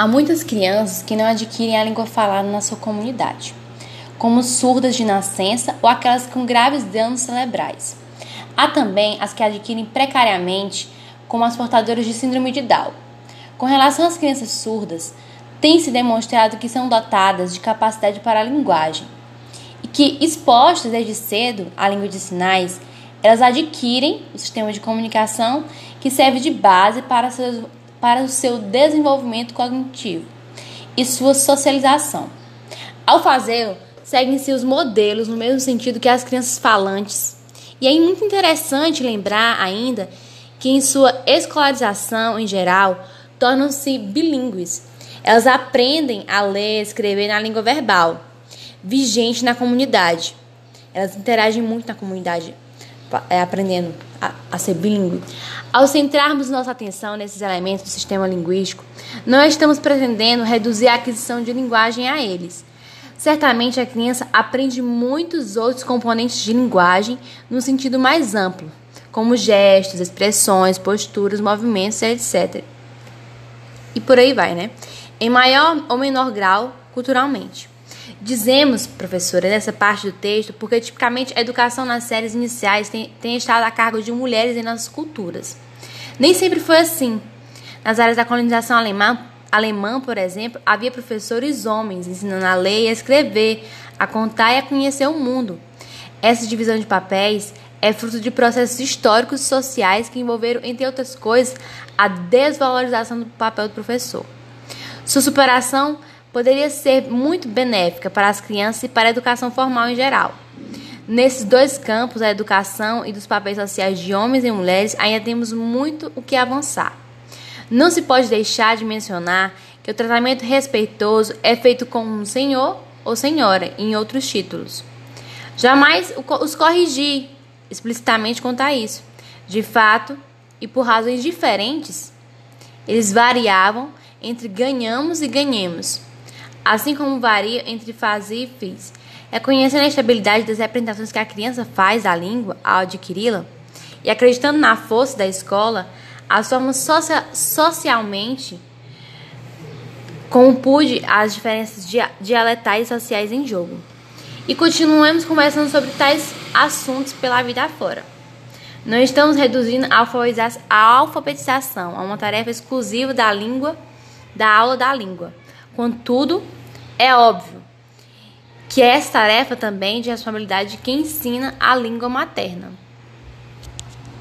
Há muitas crianças que não adquirem a língua falada na sua comunidade, como surdas de nascença ou aquelas com graves danos cerebrais. Há também as que adquirem precariamente, como as portadoras de síndrome de Down. Com relação às crianças surdas, tem-se demonstrado que são dotadas de capacidade para a linguagem e que, expostas desde cedo à língua de sinais, elas adquirem o sistema de comunicação que serve de base para, seus, para o seu desenvolvimento cognitivo e sua socialização. Ao fazê-lo, seguem-se os modelos no mesmo sentido que as crianças falantes. E é muito interessante lembrar ainda que em sua escolarização em geral tornam-se bilíngues. Elas aprendem a ler e escrever na língua verbal, vigente na comunidade. Elas interagem muito na comunidade é, aprendendo a, a ser bilíngue. Ao centrarmos nossa atenção nesses elementos do sistema linguístico, não estamos pretendendo reduzir a aquisição de linguagem a eles. Certamente a criança aprende muitos outros componentes de linguagem no sentido mais amplo, como gestos, expressões, posturas, movimentos, etc. E por aí vai, né? Em maior ou menor grau, culturalmente. Dizemos, professora, nessa parte do texto, porque tipicamente a educação nas séries iniciais tem, tem estado a cargo de mulheres em nossas culturas. Nem sempre foi assim. Nas áreas da colonização alemã, alemã, por exemplo, havia professores homens ensinando a ler e a escrever, a contar e a conhecer o mundo. Essa divisão de papéis é fruto de processos históricos e sociais que envolveram, entre outras coisas, a desvalorização do papel do professor. Sua superação poderia ser muito benéfica para as crianças e para a educação formal em geral. Nesses dois campos, a educação e dos papéis sociais de homens e mulheres, ainda temos muito o que avançar. Não se pode deixar de mencionar que o tratamento respeitoso é feito com um senhor ou senhora em outros títulos. Jamais os corrigir explicitamente quanto a isso. De fato, e por razões diferentes, eles variavam entre ganhamos e ganhemos assim como varia entre fazer e fiz. É conhecendo a estabilidade das representações que a criança faz da língua ao adquiri-la e acreditando na força da escola, assomamos socia socialmente como pude as diferenças dialetais e sociais em jogo. E continuamos conversando sobre tais assuntos pela vida afora. Não estamos reduzindo a alfabetização a uma tarefa exclusiva da língua, da aula da língua. Contudo, é óbvio que essa tarefa também é de responsabilidade de quem ensina a língua materna.